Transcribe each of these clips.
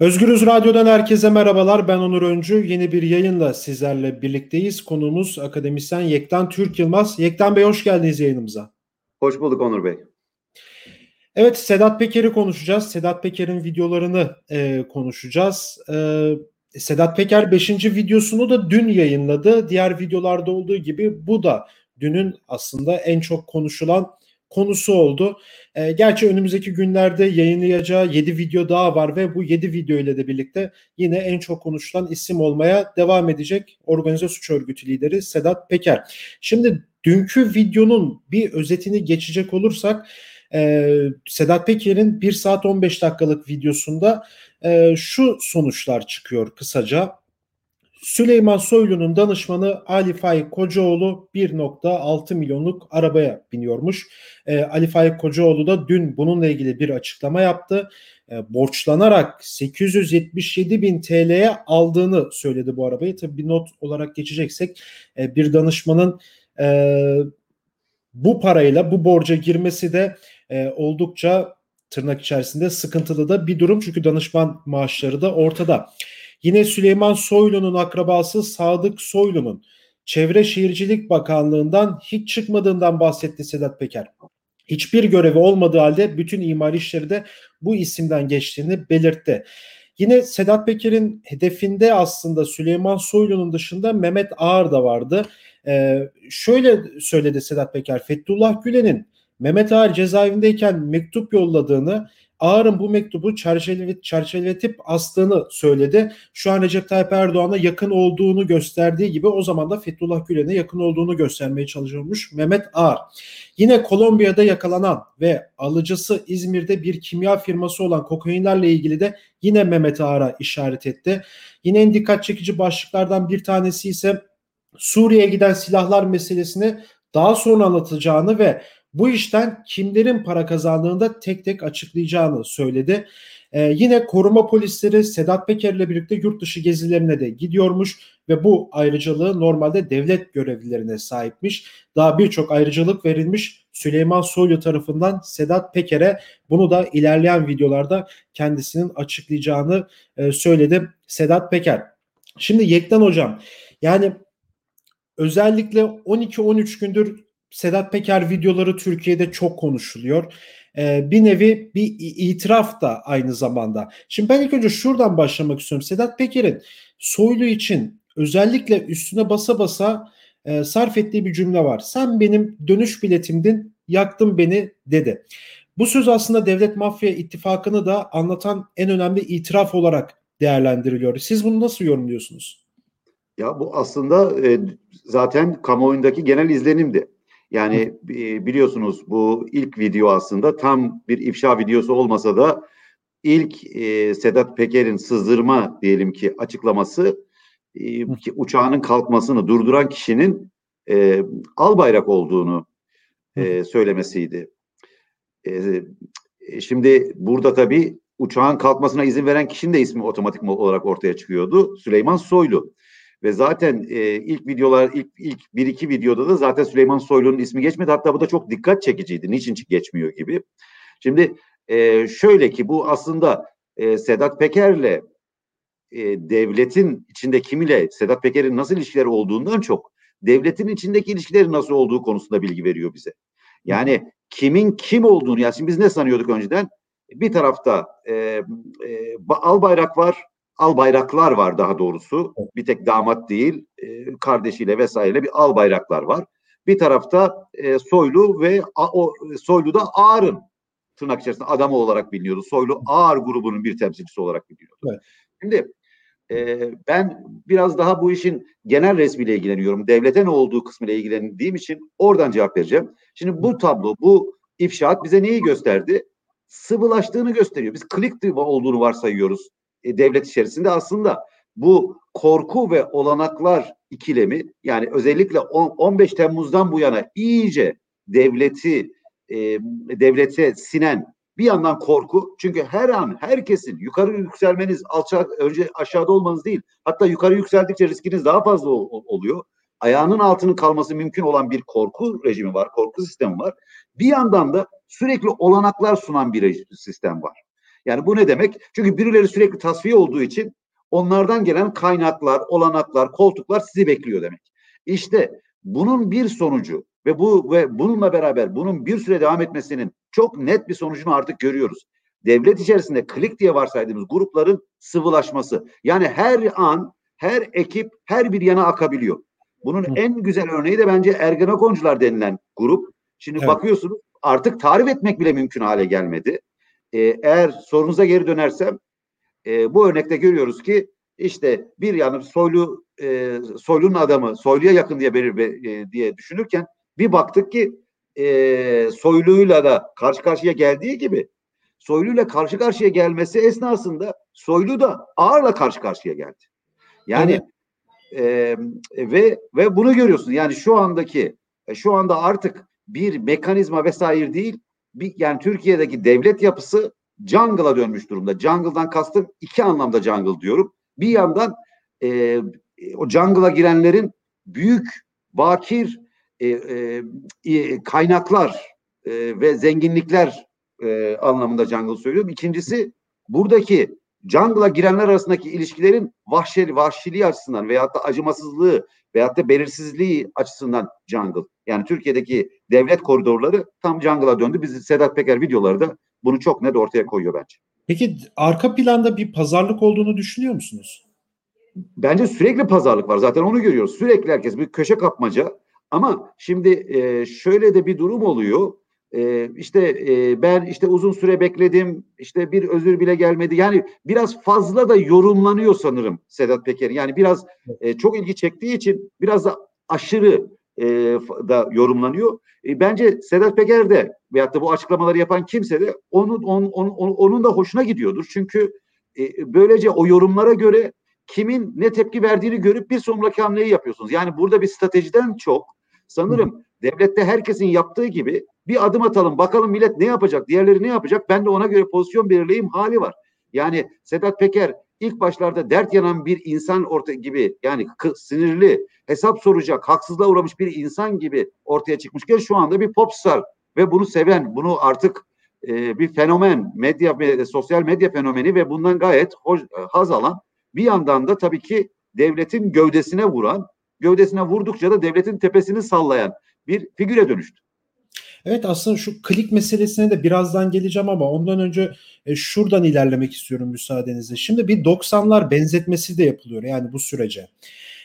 Özgürüz Radyo'dan herkese merhabalar. Ben Onur Öncü. Yeni bir yayınla sizlerle birlikteyiz. Konuğumuz akademisyen Yektan Türk Yılmaz. Yektan Bey hoş geldiniz yayınımıza. Hoş bulduk Onur Bey. Evet Sedat Peker'i konuşacağız. Sedat Peker'in videolarını e, konuşacağız. E, Sedat Peker 5. videosunu da dün yayınladı. Diğer videolarda olduğu gibi bu da dünün aslında en çok konuşulan konusu oldu. E, gerçi önümüzdeki günlerde yayınlayacağı 7 video daha var ve bu 7 video ile de birlikte yine en çok konuşulan isim olmaya devam edecek organize suç örgütü lideri Sedat Peker. Şimdi dünkü videonun bir özetini geçecek olursak e, Sedat Peker'in 1 saat 15 dakikalık videosunda e, şu sonuçlar çıkıyor kısaca. Süleyman Soylu'nun danışmanı Ali Faik Kocaoğlu 1.6 milyonluk arabaya biniyormuş. E, Ali Faik Kocaoğlu da dün bununla ilgili bir açıklama yaptı. E, borçlanarak 877 bin TL'ye aldığını söyledi bu arabayı. Tabii bir not olarak geçeceksek e, bir danışmanın e, bu parayla bu borca girmesi de e, oldukça tırnak içerisinde sıkıntılı da bir durum. Çünkü danışman maaşları da ortada. Yine Süleyman Soylu'nun akrabası Sadık Soylu'nun Çevre Şehircilik Bakanlığı'ndan hiç çıkmadığından bahsetti Sedat Peker. Hiçbir görevi olmadığı halde bütün imar işleri de bu isimden geçtiğini belirtti. Yine Sedat Peker'in hedefinde aslında Süleyman Soylu'nun dışında Mehmet Ağar da vardı. Ee, şöyle söyledi Sedat Peker, Fethullah Gülen'in Mehmet Ağar cezaevindeyken mektup yolladığını Ağar'ın bu mektubu çerçeve, çerçeveletip astığını söyledi. Şu an Recep Tayyip Erdoğan'a yakın olduğunu gösterdiği gibi o zaman da Fethullah Gülen'e yakın olduğunu göstermeye çalışıyormuş Mehmet Ağar. Yine Kolombiya'da yakalanan ve alıcısı İzmir'de bir kimya firması olan kokainlerle ilgili de yine Mehmet Ağar'a işaret etti. Yine en dikkat çekici başlıklardan bir tanesi ise Suriye'ye giden silahlar meselesini daha sonra anlatacağını ve bu işten kimlerin para kazandığını tek tek açıklayacağını söyledi. Ee, yine koruma polisleri Sedat Peker ile birlikte yurt dışı gezilerine de gidiyormuş ve bu ayrıcalığı normalde devlet görevlilerine sahipmiş. Daha birçok ayrıcalık verilmiş Süleyman Soylu tarafından Sedat Peker'e bunu da ilerleyen videolarda kendisinin açıklayacağını e, söyledi Sedat Peker. Şimdi Yektan Hocam yani özellikle 12-13 gündür Sedat Peker videoları Türkiye'de çok konuşuluyor. Ee, bir nevi bir itiraf da aynı zamanda. Şimdi ben ilk önce şuradan başlamak istiyorum. Sedat Peker'in Soylu için özellikle üstüne basa basa e, sarf ettiği bir cümle var. Sen benim dönüş biletimdin, yaktın beni dedi. Bu söz aslında devlet mafya ittifakını da anlatan en önemli itiraf olarak değerlendiriliyor. Siz bunu nasıl yorumluyorsunuz? Ya bu aslında e, zaten kamuoyundaki genel izlenimdi. Yani biliyorsunuz bu ilk video aslında tam bir ifşa videosu olmasa da ilk e, Sedat Peker'in sızdırma diyelim ki açıklaması e, ki uçağının kalkmasını durduran kişinin e, Albayrak olduğunu e, söylemesiydi. E, e, şimdi burada tabii uçağın kalkmasına izin veren kişinin de ismi otomatik olarak ortaya çıkıyordu. Süleyman Soylu. Ve zaten e, ilk videolar, ilk, ilk bir iki videoda da zaten Süleyman Soylu'nun ismi geçmedi. Hatta bu da çok dikkat çekiciydi. Niçin geçmiyor gibi. Şimdi e, şöyle ki bu aslında e, Sedat Peker'le e, devletin içinde kimiyle Sedat Peker'in nasıl ilişkileri olduğundan çok devletin içindeki ilişkileri nasıl olduğu konusunda bilgi veriyor bize. Yani kimin kim olduğunu, yani şimdi biz ne sanıyorduk önceden? Bir tarafta e, e, Albayrak var, al bayraklar var daha doğrusu. Bir tek damat değil, e, kardeşiyle vesaire bir al bayraklar var. Bir tarafta e, Soylu ve a, o Soylu da Ağar'ın tırnak içerisinde adamı olarak biliniyordu. Soylu Ağar grubunun bir temsilcisi olarak biliniyordu. Evet. Şimdi e, ben biraz daha bu işin genel resmiyle ilgileniyorum. Devlete ne olduğu kısmıyla ilgilendiğim için oradan cevap vereceğim. Şimdi bu tablo, bu ifşaat bize neyi gösterdi? Sıvılaştığını gösteriyor. Biz klik olduğunu varsayıyoruz e, devlet içerisinde aslında bu korku ve olanaklar ikilemi yani özellikle 15 Temmuz'dan bu yana iyice devleti e, devlete sinen bir yandan korku çünkü her an herkesin yukarı yükselmeniz alçak önce aşağıda olmanız değil hatta yukarı yükseldikçe riskiniz daha fazla ol, oluyor. Ayağının altının kalması mümkün olan bir korku rejimi var, korku sistemi var. Bir yandan da sürekli olanaklar sunan bir sistem var. Yani bu ne demek? Çünkü birileri sürekli tasfiye olduğu için onlardan gelen kaynaklar, olanaklar, koltuklar sizi bekliyor demek. İşte bunun bir sonucu ve bu ve bununla beraber bunun bir süre devam etmesinin çok net bir sonucunu artık görüyoruz. Devlet içerisinde klik diye varsaydığımız grupların sıvılaşması. Yani her an her ekip her bir yana akabiliyor. Bunun Hı. en güzel örneği de bence Ergenekoncular denilen grup. Şimdi evet. bakıyorsunuz artık tarif etmek bile mümkün hale gelmedi. Ee, eğer sorunuza geri dönersem e, bu örnekte görüyoruz ki işte bir yanı soylu e, soylunun adamı soyluya yakın diye belir e, diye düşünürken bir baktık ki e, soyluyla da karşı karşıya geldiği gibi soyluyla karşı karşıya gelmesi esnasında soylu da ağırla karşı karşıya geldi. Yani evet. e, ve ve bunu görüyorsun. Yani şu andaki e, şu anda artık bir mekanizma vesaire değil. Bir, yani Türkiye'deki devlet yapısı jungle'a dönmüş durumda. Jungle'dan kastım iki anlamda jungle diyorum. Bir yandan e, o jungle'a girenlerin büyük bakir e, e, e, kaynaklar e, ve zenginlikler e, anlamında jungle söylüyorum. İkincisi buradaki jungle'a girenler arasındaki ilişkilerin vahşeli, vahşiliği açısından veyahut da acımasızlığı veyahut da belirsizliği açısından jungle. Yani Türkiye'deki devlet koridorları tam jungle'a döndü. Biz Sedat Peker videoları bunu çok net ortaya koyuyor bence. Peki arka planda bir pazarlık olduğunu düşünüyor musunuz? Bence sürekli pazarlık var. Zaten onu görüyoruz. Sürekli herkes bir köşe kapmaca. Ama şimdi e, şöyle de bir durum oluyor. E, işte e, ben işte uzun süre bekledim. İşte bir özür bile gelmedi. Yani biraz fazla da yorumlanıyor sanırım Sedat Peker. Yani biraz e, çok ilgi çektiği için biraz da aşırı e, da yorumlanıyor. E, bence Sedat Peker de veyahut da bu açıklamaları yapan kimse de onun, onun, onun, onun da hoşuna gidiyordur. Çünkü e, böylece o yorumlara göre kimin ne tepki verdiğini görüp bir sonraki hamleyi yapıyorsunuz. Yani burada bir stratejiden çok sanırım devlette herkesin yaptığı gibi bir adım atalım bakalım millet ne yapacak diğerleri ne yapacak ben de ona göre pozisyon belirleyeyim hali var. Yani Sedat Peker ilk başlarda dert yanan bir insan orta gibi yani sinirli hesap soracak haksızlığa uğramış bir insan gibi ortaya çıkmışken şu anda bir popstar ve bunu seven bunu artık e, bir fenomen medya sosyal medya fenomeni ve bundan gayet hoş, haz alan bir yandan da tabii ki devletin gövdesine vuran gövdesine vurdukça da devletin tepesini sallayan bir figüre dönüştü. Evet aslında şu klik meselesine de birazdan geleceğim ama ondan önce e, şuradan ilerlemek istiyorum müsaadenizle. Şimdi bir 90'lar benzetmesi de yapılıyor yani bu sürece.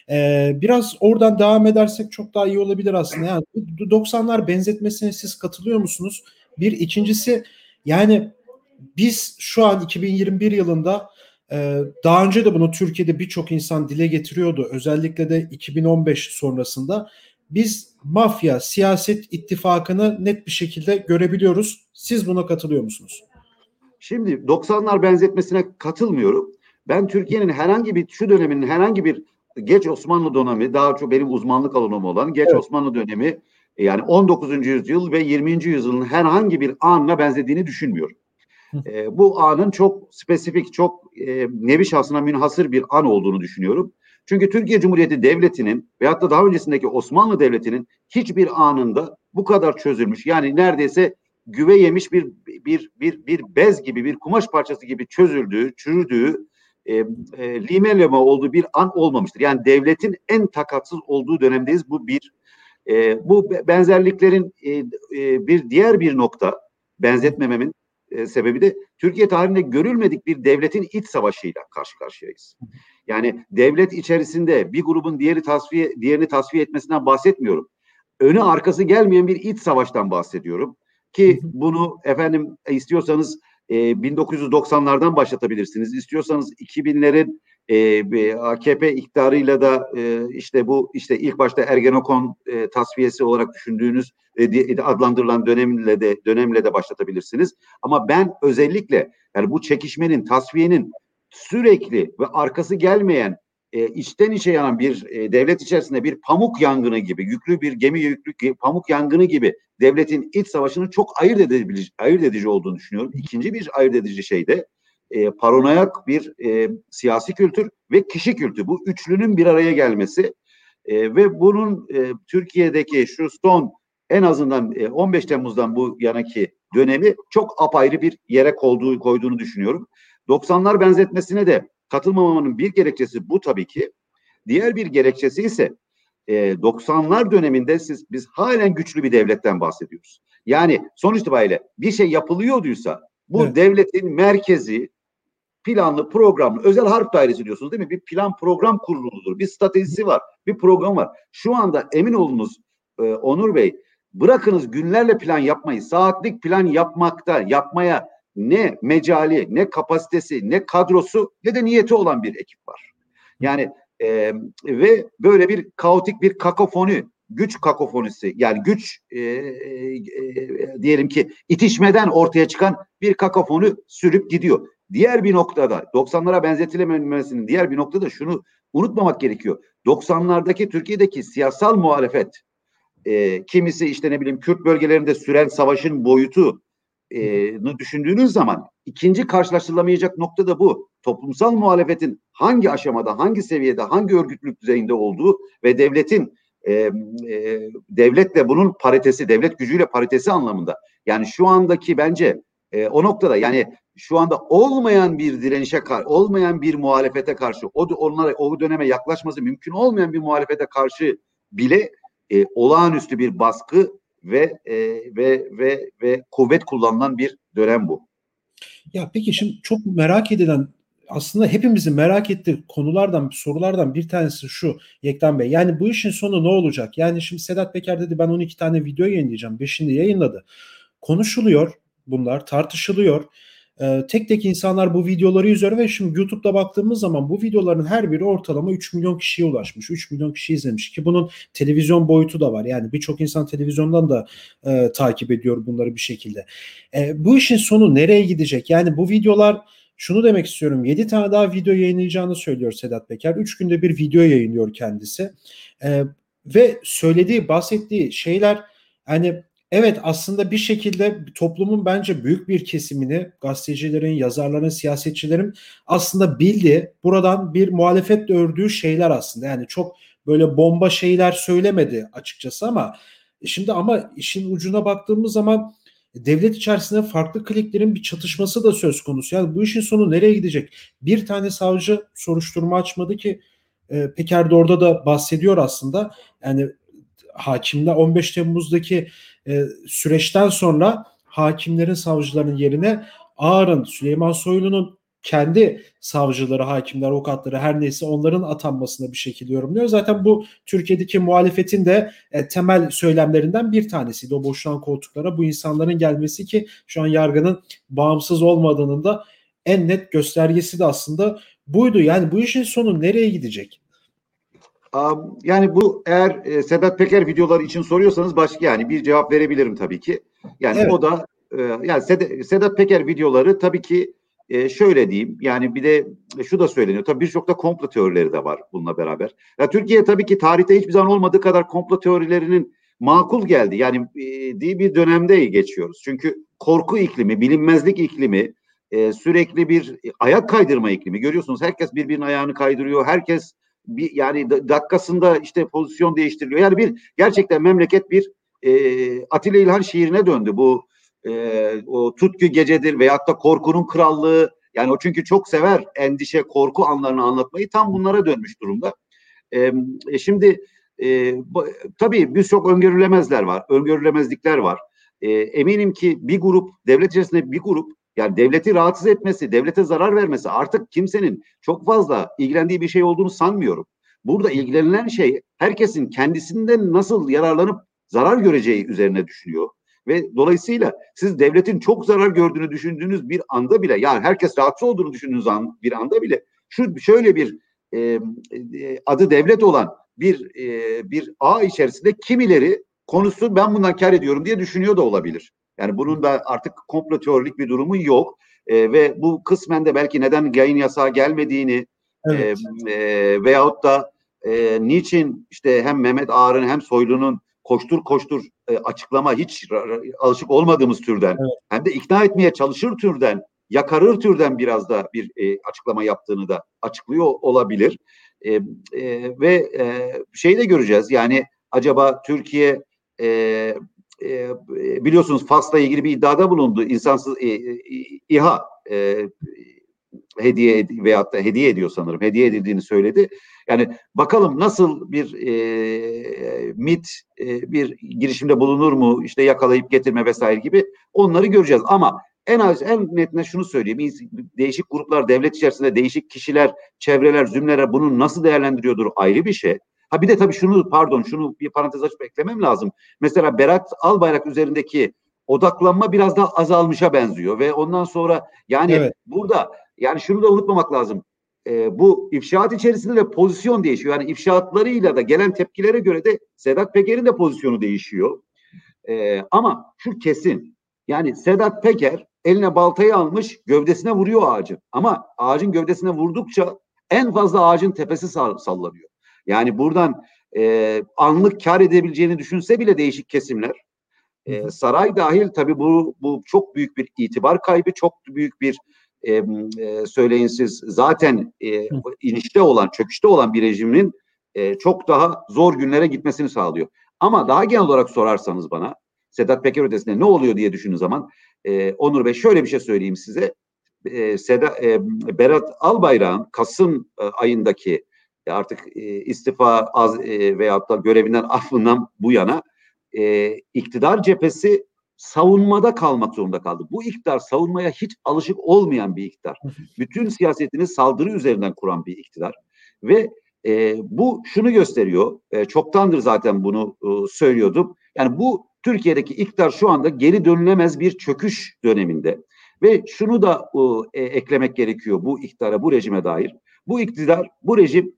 Ee, biraz oradan devam edersek çok daha iyi olabilir aslında. Yani 90'lar benzetmesine siz katılıyor musunuz? Bir ikincisi yani biz şu an 2021 yılında e, daha önce de bunu Türkiye'de birçok insan dile getiriyordu. Özellikle de 2015 sonrasında biz mafya siyaset ittifakını net bir şekilde görebiliyoruz. Siz buna katılıyor musunuz? Şimdi 90'lar benzetmesine katılmıyorum. Ben Türkiye'nin herhangi bir şu döneminin herhangi bir geç Osmanlı dönemi daha çok benim uzmanlık alanım olan geç evet. Osmanlı dönemi yani 19. yüzyıl ve 20. yüzyılın herhangi bir anına benzediğini düşünmüyorum. e, bu anın çok spesifik, çok e, nevi şahsına münhasır bir an olduğunu düşünüyorum. Çünkü Türkiye Cumhuriyeti Devleti'nin veyahut da daha öncesindeki Osmanlı Devleti'nin hiçbir anında bu kadar çözülmüş yani neredeyse güve yemiş bir bir bir bir bez gibi bir kumaş parçası gibi çözüldüğü, çürüdüğü, e, e, limeleme olduğu bir an olmamıştır. Yani devletin en takatsız olduğu dönemdeyiz. Bu bir. E, bu benzerliklerin e, e, bir diğer bir nokta benzetmememin e, sebebi de Türkiye tarihinde görülmedik bir devletin iç savaşıyla karşı karşıyayız. Yani devlet içerisinde bir grubun diğeri tasfiye diğerini tasfiye etmesinden bahsetmiyorum. Önü arkası gelmeyen bir iç savaştan bahsediyorum. Ki bunu efendim istiyorsanız e, 1990'lardan başlatabilirsiniz. İstiyorsanız 2000'lerin e, AKP iktidarıyla da e, işte bu işte ilk başta Ergenekon e, tasfiyesi olarak düşündüğünüz e, adlandırılan dönemle de dönemle de başlatabilirsiniz. Ama ben özellikle yani bu çekişmenin tasfiyenin sürekli ve arkası gelmeyen e, içten içe yanan bir e, devlet içerisinde bir pamuk yangını gibi yüklü bir gemi yüklü pamuk yangını gibi devletin iç savaşının çok ayırt edici, ayırt edici olduğunu düşünüyorum. İkinci bir ayırt edici şey de e, paranoyak bir e, siyasi kültür ve kişi kültürü. Bu üçlünün bir araya gelmesi e, ve bunun e, Türkiye'deki şu son en azından e, 15 Temmuz'dan bu yanaki dönemi çok apayrı bir yere koyduğu, koyduğunu düşünüyorum. 90'lar benzetmesine de katılmamamın bir gerekçesi bu tabii ki. Diğer bir gerekçesi ise e, 90'lar döneminde siz biz halen güçlü bir devletten bahsediyoruz. Yani sonuç itibariyle bir şey yapılıyorduysa bu evet. devletin merkezi planlı programlı özel harp dairesi diyorsunuz değil mi? Bir plan program kuruludur. Bir stratejisi var. Bir program var. Şu anda emin olunuz e, Onur Bey bırakınız günlerle plan yapmayı saatlik plan yapmakta yapmaya ne mecali ne kapasitesi ne kadrosu ne de niyeti olan bir ekip var. Yani e, ve böyle bir kaotik bir kakofoni güç kakofonisi yani güç e, e, e, diyelim ki itişmeden ortaya çıkan bir kakofoni sürüp gidiyor. Diğer bir noktada 90'lara benzetilememesinin diğer bir noktada şunu unutmamak gerekiyor. 90'lardaki Türkiye'deki siyasal muhalefet e, kimisi işte ne bileyim Kürt bölgelerinde süren savaşın boyutu e, düşündüğünüz zaman ikinci karşılaştırılamayacak nokta da bu. Toplumsal muhalefetin hangi aşamada, hangi seviyede, hangi örgütlülük düzeyinde olduğu ve devletin e, e, devletle bunun paritesi, devlet gücüyle paritesi anlamında. Yani şu andaki bence e, o noktada yani şu anda olmayan bir direnişe karşı, olmayan bir muhalefete karşı, o onlara o döneme yaklaşması mümkün olmayan bir muhalefete karşı bile e, olağanüstü bir baskı ve e, ve ve ve kuvvet kullanılan bir dönem bu. Ya peki şimdi çok merak edilen aslında hepimizin merak ettiği konulardan, sorulardan bir tanesi şu Yektan Bey. Yani bu işin sonu ne olacak? Yani şimdi Sedat Peker dedi ben 12 tane video yayınlayacağım. Beşini yayınladı. Konuşuluyor bunlar, tartışılıyor. Ee, tek tek insanlar bu videoları izliyor ve şimdi YouTube'da baktığımız zaman bu videoların her biri ortalama 3 milyon kişiye ulaşmış. 3 milyon kişi izlemiş ki bunun televizyon boyutu da var. Yani birçok insan televizyondan da e, takip ediyor bunları bir şekilde. E, bu işin sonu nereye gidecek? Yani bu videolar şunu demek istiyorum. 7 tane daha video yayınlayacağını söylüyor Sedat Peker. 3 günde bir video yayınlıyor kendisi. E, ve söylediği, bahsettiği şeyler hani Evet aslında bir şekilde toplumun bence büyük bir kesimini gazetecilerin, yazarların, siyasetçilerin aslında bildiği, buradan bir muhalefet ördüğü şeyler aslında. Yani çok böyle bomba şeyler söylemedi açıkçası ama şimdi ama işin ucuna baktığımız zaman devlet içerisinde farklı kliklerin bir çatışması da söz konusu. Yani bu işin sonu nereye gidecek? Bir tane savcı soruşturma açmadı ki e, Peker de orada da bahsediyor aslında. Yani hakimler 15 Temmuz'daki e, süreçten sonra hakimlerin savcıların yerine Ağar'ın, Süleyman Soylu'nun kendi savcıları, hakimler, avukatları her neyse onların atanmasına bir şekilde yorumluyor. Zaten bu Türkiye'deki muhalefetin de e, temel söylemlerinden bir tanesiydi. O boşalan koltuklara bu insanların gelmesi ki şu an yargının bağımsız olmadığının da en net göstergesi de aslında buydu. Yani bu işin sonu nereye gidecek? Yani bu eğer e, Sedat Peker videoları için soruyorsanız başka yani bir cevap verebilirim tabii ki. Yani evet. o da e, yani Sedat, Sedat Peker videoları tabii ki e, şöyle diyeyim yani bir de şu da söyleniyor. Tabii birçok da komplo teorileri de var bununla beraber. Ya Türkiye tabii ki tarihte hiçbir zaman olmadığı kadar komplo teorilerinin makul geldi. Yani e, diye bir dönemde geçiyoruz. Çünkü korku iklimi, bilinmezlik iklimi, e, sürekli bir ayak kaydırma iklimi. Görüyorsunuz herkes birbirinin ayağını kaydırıyor. Herkes bir yani dakikasında işte pozisyon değiştiriliyor. Yani bir gerçekten memleket bir e, Atilla İlhan şiirine döndü. Bu e, o tutku gecedir veyahut da korkunun krallığı yani o çünkü çok sever endişe, korku anlarını anlatmayı tam bunlara dönmüş durumda. E, e, şimdi e, bu, tabii birçok öngörülemezler var, öngörülemezlikler var. E, eminim ki bir grup, devlet içerisinde bir grup yani devleti rahatsız etmesi, devlete zarar vermesi artık kimsenin çok fazla ilgilendiği bir şey olduğunu sanmıyorum. Burada ilgilenilen şey herkesin kendisinden nasıl yararlanıp zarar göreceği üzerine düşünüyor. Ve dolayısıyla siz devletin çok zarar gördüğünü düşündüğünüz bir anda bile yani herkes rahatsız olduğunu düşündüğünüz an, bir anda bile şu şöyle bir e, adı devlet olan bir e, bir ağ içerisinde kimileri konusu ben bundan kar ediyorum diye düşünüyor da olabilir. Yani bunun da artık komplo teorik bir durumu yok. E, ve bu kısmen de belki neden yayın yasağı gelmediğini evet. e, e, veyahut da e, niçin işte hem Mehmet Ağar'ın hem Soylu'nun koştur koştur e, açıklama hiç alışık olmadığımız türden evet. hem de ikna etmeye çalışır türden yakarır türden biraz da bir e, açıklama yaptığını da açıklıyor olabilir. E, e, ve e, şey de göreceğiz yani acaba Türkiye e, e, biliyorsunuz Fas'la ilgili bir iddiada bulundu. İnsansız e, e, İHA e, hediye ed- veyahut da hediye ediyor sanırım. Hediye edildiğini söyledi. Yani bakalım nasıl bir e, MIT e, bir girişimde bulunur mu? İşte yakalayıp getirme vesaire gibi onları göreceğiz. Ama en az en netine şunu söyleyeyim. Değişik gruplar, devlet içerisinde değişik kişiler, çevreler, zümreler bunu nasıl değerlendiriyordur ayrı bir şey. Ha bir de tabii şunu pardon şunu bir parantez açıp eklemem lazım. Mesela Berat Albayrak üzerindeki odaklanma biraz daha azalmışa benziyor ve ondan sonra yani evet. burada yani şunu da unutmamak lazım. E, bu ifşaat içerisinde de pozisyon değişiyor. Yani ifşaatlarıyla da gelen tepkilere göre de Sedat Peker'in de pozisyonu değişiyor. E, ama şu kesin. Yani Sedat Peker eline baltayı almış gövdesine vuruyor ağacın. Ama ağacın gövdesine vurdukça en fazla ağacın tepesi sallanıyor. Yani buradan e, anlık kar edebileceğini düşünse bile değişik kesimler e, saray dahil tabii bu bu çok büyük bir itibar kaybı, çok büyük bir e, söyleyin siz zaten e, inişte olan, çöküşte olan bir rejimin e, çok daha zor günlere gitmesini sağlıyor. Ama daha genel olarak sorarsanız bana Sedat Peker ötesinde ne oluyor diye düşündüğün zaman e, Onur Bey şöyle bir şey söyleyeyim size. E, Seda, e, Berat Albayrak'ın Kasım e, ayındaki artık e, istifa az e, veyahut da görevinden affından bu yana e, iktidar cephesi savunmada kalmak zorunda kaldı. Bu iktidar savunmaya hiç alışık olmayan bir iktidar. Bütün siyasetini saldırı üzerinden kuran bir iktidar. Ve e, bu şunu gösteriyor, e, çoktandır zaten bunu e, söylüyordum. Yani bu Türkiye'deki iktidar şu anda geri dönülemez bir çöküş döneminde. Ve şunu da e, eklemek gerekiyor bu iktidara, bu rejime dair. Bu iktidar, bu rejim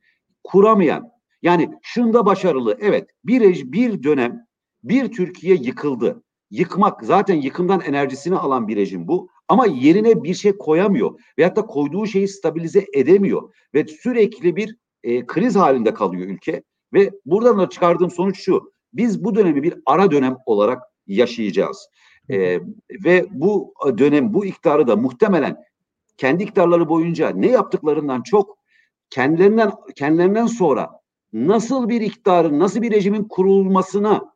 kuramayan, yani şunda başarılı, evet bir, bir dönem bir Türkiye yıkıldı yıkmak zaten yıkımdan enerjisini alan bir rejim bu. Ama yerine bir şey koyamıyor. Veyahut da koyduğu şeyi stabilize edemiyor. Ve sürekli bir e, kriz halinde kalıyor ülke. Ve buradan da çıkardığım sonuç şu. Biz bu dönemi bir ara dönem olarak yaşayacağız. E, ve bu dönem, bu iktidarı da muhtemelen kendi iktidarları boyunca ne yaptıklarından çok kendilerinden kendilerinden sonra nasıl bir iktidarın, nasıl bir rejimin kurulmasına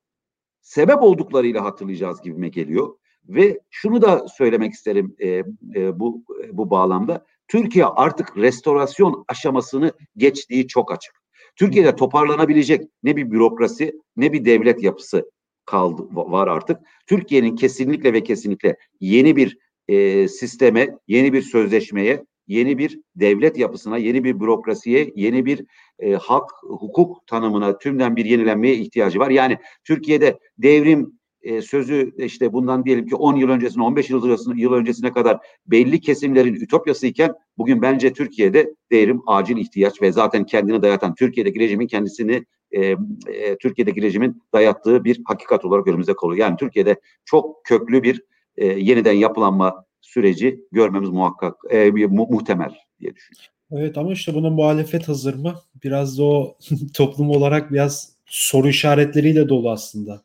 sebep olduklarıyla hatırlayacağız gibime geliyor. Ve şunu da söylemek isterim e, e, bu e, bu bağlamda. Türkiye artık restorasyon aşamasını geçtiği çok açık. Türkiye'de toparlanabilecek ne bir bürokrasi ne bir devlet yapısı kaldı var artık. Türkiye'nin kesinlikle ve kesinlikle yeni bir e, sisteme, yeni bir sözleşmeye, yeni bir devlet yapısına, yeni bir bürokrasiye, yeni bir e, hak, hukuk tanımına tümden bir yenilenmeye ihtiyacı var. Yani Türkiye'de devrim e, sözü işte bundan diyelim ki 10 yıl öncesine, 15 yıl öncesine, yıl öncesine kadar belli kesimlerin ütopyası iken bugün bence Türkiye'de devrim acil ihtiyaç ve zaten kendini dayatan Türkiye'deki rejimin kendisini e, e, Türkiye'deki rejimin dayattığı bir hakikat olarak önümüze kalıyor. Yani Türkiye'de çok köklü bir e, yeniden yapılanma süreci görmemiz muhakkak e, mu, muhtemel diye düşünüyorum. Evet ama işte buna muhalefet hazır mı? Biraz da o toplum olarak biraz soru işaretleriyle dolu aslında.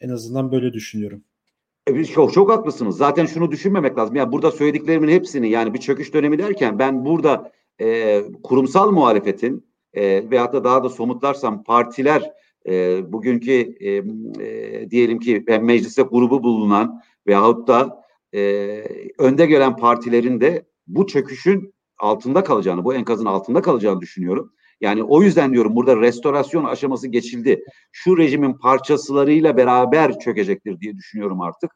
En azından böyle düşünüyorum. E, çok çok haklısınız. Zaten şunu düşünmemek lazım. Yani burada söylediklerimin hepsini yani bir çöküş dönemi derken ben burada e, kurumsal muhalefetin e, veyahut da daha da somutlarsam partiler e, bugünkü e, e, diyelim ki mecliste grubu bulunan veyahut da e, önde gelen partilerin de bu çöküşün altında kalacağını, bu enkazın altında kalacağını düşünüyorum. Yani o yüzden diyorum burada restorasyon aşaması geçildi. Şu rejimin parçasılarıyla beraber çökecektir diye düşünüyorum artık.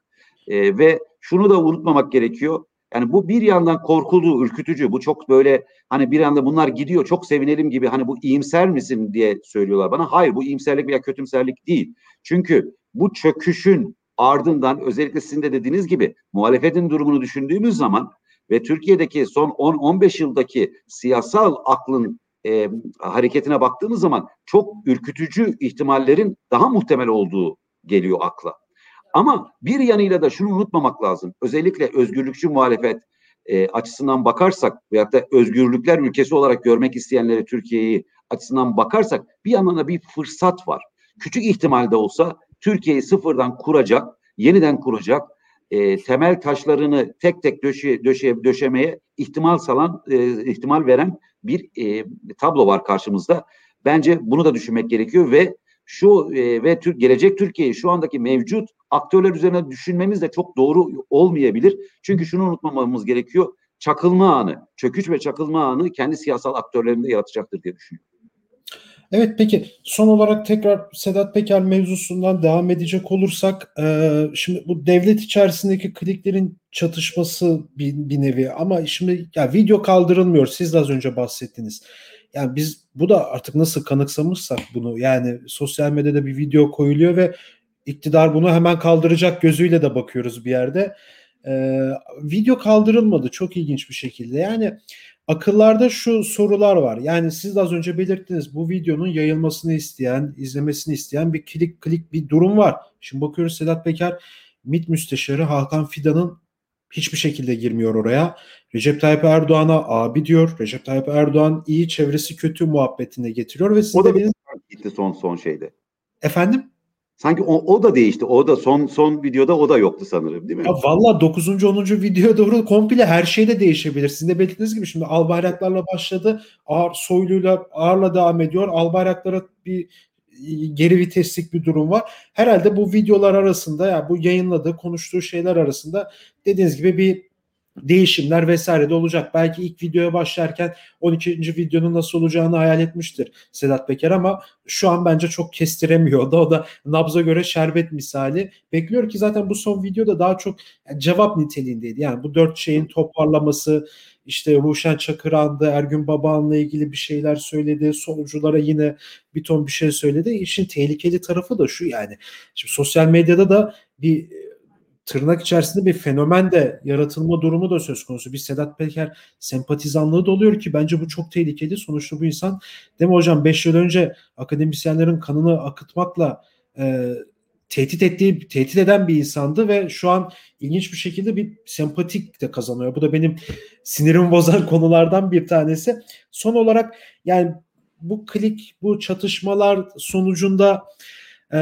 E, ve şunu da unutmamak gerekiyor. Yani bu bir yandan korkulu, ürkütücü. Bu çok böyle hani bir anda bunlar gidiyor çok sevinelim gibi hani bu iyimser misin diye söylüyorlar bana. Hayır bu iyimserlik veya kötümserlik değil. Çünkü bu çöküşün ardından özellikle sizin de dediğiniz gibi muhalefetin durumunu düşündüğümüz zaman ve Türkiye'deki son 10-15 yıldaki siyasal aklın e, hareketine baktığımız zaman çok ürkütücü ihtimallerin daha muhtemel olduğu geliyor akla. Ama bir yanıyla da şunu unutmamak lazım. Özellikle özgürlükçü muhalefet e, açısından bakarsak veyahut da özgürlükler ülkesi olarak görmek isteyenlere Türkiye'yi açısından bakarsak bir yandan da bir fırsat var. Küçük ihtimalde olsa Türkiye'yi sıfırdan kuracak, yeniden kuracak, e, temel taşlarını tek tek döşe, döşe, döşemeye ihtimal salan, e, ihtimal veren bir e, tablo var karşımızda. Bence bunu da düşünmek gerekiyor ve şu e, ve Türk gelecek Türkiye'yi şu andaki mevcut aktörler üzerine düşünmemiz de çok doğru olmayabilir. Çünkü şunu unutmamamız gerekiyor. Çakılma anı, çöküş ve çakılma anı kendi siyasal aktörlerinde yaratacaktır diye düşünüyorum. Evet peki son olarak tekrar Sedat Peker mevzusundan devam edecek olursak e, şimdi bu devlet içerisindeki kliklerin çatışması bir, bir nevi ama şimdi ya video kaldırılmıyor siz de az önce bahsettiniz. Yani biz bu da artık nasıl kanıksamışsak bunu yani sosyal medyada bir video koyuluyor ve iktidar bunu hemen kaldıracak gözüyle de bakıyoruz bir yerde. Ee, video kaldırılmadı çok ilginç bir şekilde. Yani akıllarda şu sorular var. Yani siz de az önce belirttiniz bu videonun yayılmasını isteyen, izlemesini isteyen bir klik klik bir durum var. Şimdi bakıyoruz Sedat Peker MİT Müsteşarı Hakan Fidan'ın hiçbir şekilde girmiyor oraya. Recep Tayyip Erdoğan'a abi diyor. Recep Tayyip Erdoğan iyi çevresi kötü muhabbetine getiriyor ve siz o de benim gitti son son şeyde. Efendim? Sanki o, o da değişti. O da son son videoda o da yoktu sanırım değil mi? Ya valla 9. 10. videoya doğru komple her şey de değişebilir. Sizin de belirttiğiniz gibi şimdi Albayraklarla başladı. Ağır Soylu'yla Ağır'la devam ediyor. Albayraklara bir geri viteslik bir durum var. Herhalde bu videolar arasında ya yani bu yayınladığı, konuştuğu şeyler arasında dediğiniz gibi bir değişimler vesaire de olacak. Belki ilk videoya başlarken 12. videonun nasıl olacağını hayal etmiştir Sedat Peker ama şu an bence çok kestiremiyor. Da, o da nabza göre şerbet misali. Bekliyor ki zaten bu son videoda daha çok cevap niteliğindeydi. Yani bu dört şeyin toparlaması, işte Ruşen Çakıran'dı, Ergün Baban'la ilgili bir şeyler söyledi. Solculara yine bir ton bir şey söyledi. İşin tehlikeli tarafı da şu yani. Şimdi sosyal medyada da bir tırnak içerisinde bir fenomen de yaratılma durumu da söz konusu. Bir Sedat Peker sempatizanlığı da oluyor ki bence bu çok tehlikeli. Sonuçta bu insan değil mi hocam 5 yıl önce akademisyenlerin kanını akıtmakla e, tehdit ettiği, tehdit eden bir insandı ve şu an ilginç bir şekilde bir sempatik de kazanıyor. Bu da benim sinirimi bozan konulardan bir tanesi. Son olarak yani bu klik, bu çatışmalar sonucunda e,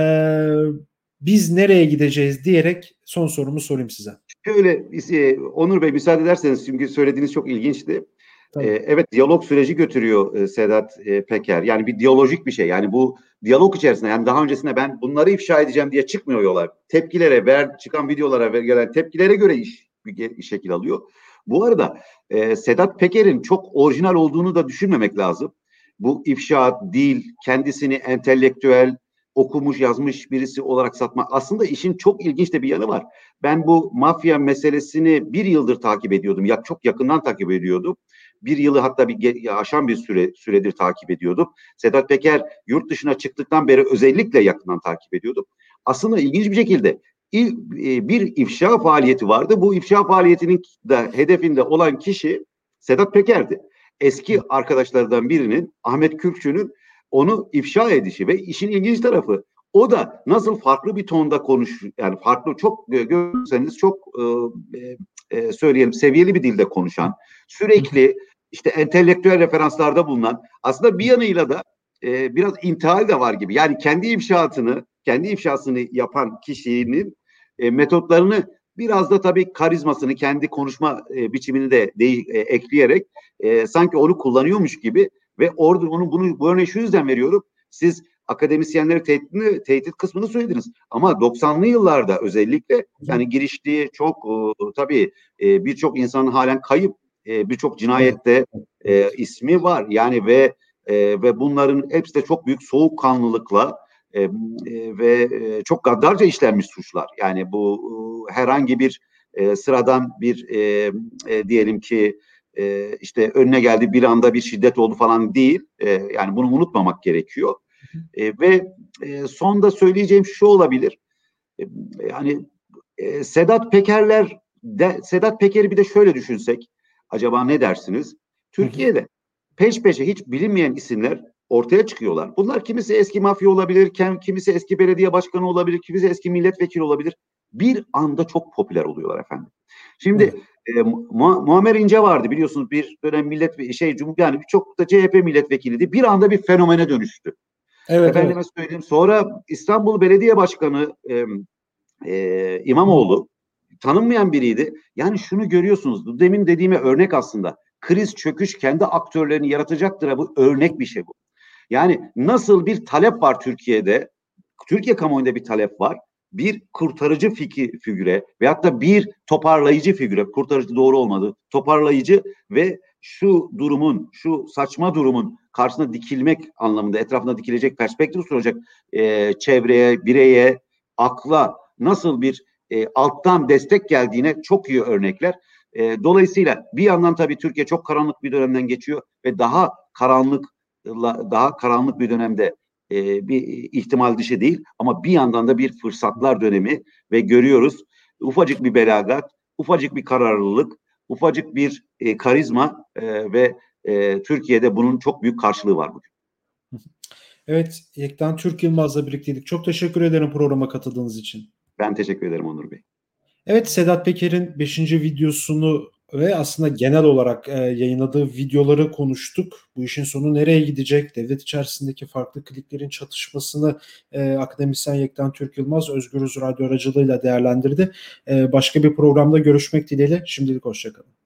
biz nereye gideceğiz diyerek son sorumu sorayım size. Şöyle e, Onur Bey müsaade ederseniz çünkü söylediğiniz çok ilginçti. Tabii. Ee, evet diyalog süreci götürüyor e, Sedat e, Peker. Yani bir diyalojik bir şey. Yani bu diyalog içerisinde yani daha öncesinde ben bunları ifşa edeceğim diye çıkmıyor yola. Tepkilere, ver, çıkan videolara ver, gelen tepkilere göre iş bir şekil alıyor. Bu arada e, Sedat Peker'in çok orijinal olduğunu da düşünmemek lazım. Bu ifşa değil, kendisini entelektüel, okumuş yazmış birisi olarak satmak. Aslında işin çok ilginç de bir yanı var. Ben bu mafya meselesini bir yıldır takip ediyordum. Ya çok yakından takip ediyordum. Bir yılı hatta bir aşan bir süre süredir takip ediyordum. Sedat Peker yurt dışına çıktıktan beri özellikle yakından takip ediyordum. Aslında ilginç bir şekilde e, bir ifşa faaliyeti vardı. Bu ifşa faaliyetinin de hedefinde olan kişi Sedat Peker'di. Eski arkadaşlardan birinin Ahmet Kürkçü'nün onu ifşa edişi ve işin ilginç tarafı o da nasıl farklı bir tonda konuş yani farklı çok görürseniz çok e, e, e, söyleyelim seviyeli bir dilde konuşan sürekli işte entelektüel referanslarda bulunan aslında bir yanıyla da e, biraz intihal de var gibi. Yani kendi ifşaatını kendi ifşasını yapan kişinin e, metotlarını biraz da tabii karizmasını kendi konuşma e, biçimini de de, e, ekleyerek e, sanki onu kullanıyormuş gibi ve orada onu bunu bu örneği şu yüzden veriyorum. Siz akademisyenleri tehdit, tehdit kısmını söylediniz. Ama 90'lı yıllarda özellikle yani giriştiği çok e, tabii e, birçok insanın halen kayıp e, birçok cinayette e, ismi var. Yani ve e, ve bunların hepsi de çok büyük soğukkanlılıkla e, e, ve e, çok gaddarca işlenmiş suçlar. Yani bu e, herhangi bir e, sıradan bir e, e, diyelim ki e, işte önüne geldi bir anda bir şiddet oldu falan değil. E, yani bunu unutmamak gerekiyor. E, ve e, sonda söyleyeceğim şu olabilir. E, yani e, Sedat Pekerler de, Sedat Peker'i bir de şöyle düşünsek acaba ne dersiniz? Türkiye'de peş peşe hiç bilinmeyen isimler ortaya çıkıyorlar. Bunlar kimisi eski mafya olabilir, kimisi eski belediye başkanı olabilir, kimisi eski milletvekili olabilir. Bir anda çok popüler oluyorlar efendim. Şimdi evet e, Mu Muammer İnce vardı biliyorsunuz bir dönem millet şey cum yani çok da CHP milletvekiliydi. Bir anda bir fenomene dönüştü. Evet, Efendime evet. söyleyeyim. Sonra İstanbul Belediye Başkanı e, e, İmamoğlu tanınmayan biriydi. Yani şunu görüyorsunuz. Demin dediğime örnek aslında. Kriz çöküş kendi aktörlerini yaratacaktır. Bu örnek bir şey bu. Yani nasıl bir talep var Türkiye'de Türkiye kamuoyunda bir talep var. Bir kurtarıcı fikir, figüre veyahut da bir toparlayıcı figüre, kurtarıcı doğru olmadı, toparlayıcı ve şu durumun, şu saçma durumun karşısına dikilmek anlamında, etrafında dikilecek perspektif sunacak e, çevreye, bireye, akla nasıl bir e, alttan destek geldiğine çok iyi örnekler. E, dolayısıyla bir yandan tabii Türkiye çok karanlık bir dönemden geçiyor ve daha karanlık daha karanlık bir dönemde e, bir ihtimal dışı değil ama bir yandan da bir fırsatlar dönemi ve görüyoruz ufacık bir belagat, ufacık bir kararlılık, ufacık bir e, karizma e, ve e, Türkiye'de bunun çok büyük karşılığı var bugün. Evet, Yektan Türk Yılmaz'la birlikteydik. Çok teşekkür ederim programa katıldığınız için. Ben teşekkür ederim Onur Bey. Evet, Sedat Peker'in 5. videosunu ve aslında genel olarak e, yayınladığı videoları konuştuk. Bu işin sonu nereye gidecek? Devlet içerisindeki farklı kliklerin çatışmasını e, akademisyen Yektan Türk Yılmaz Özgürüz Radyo aracılığıyla değerlendirdi. E, başka bir programda görüşmek dileğiyle. Şimdilik hoşçakalın.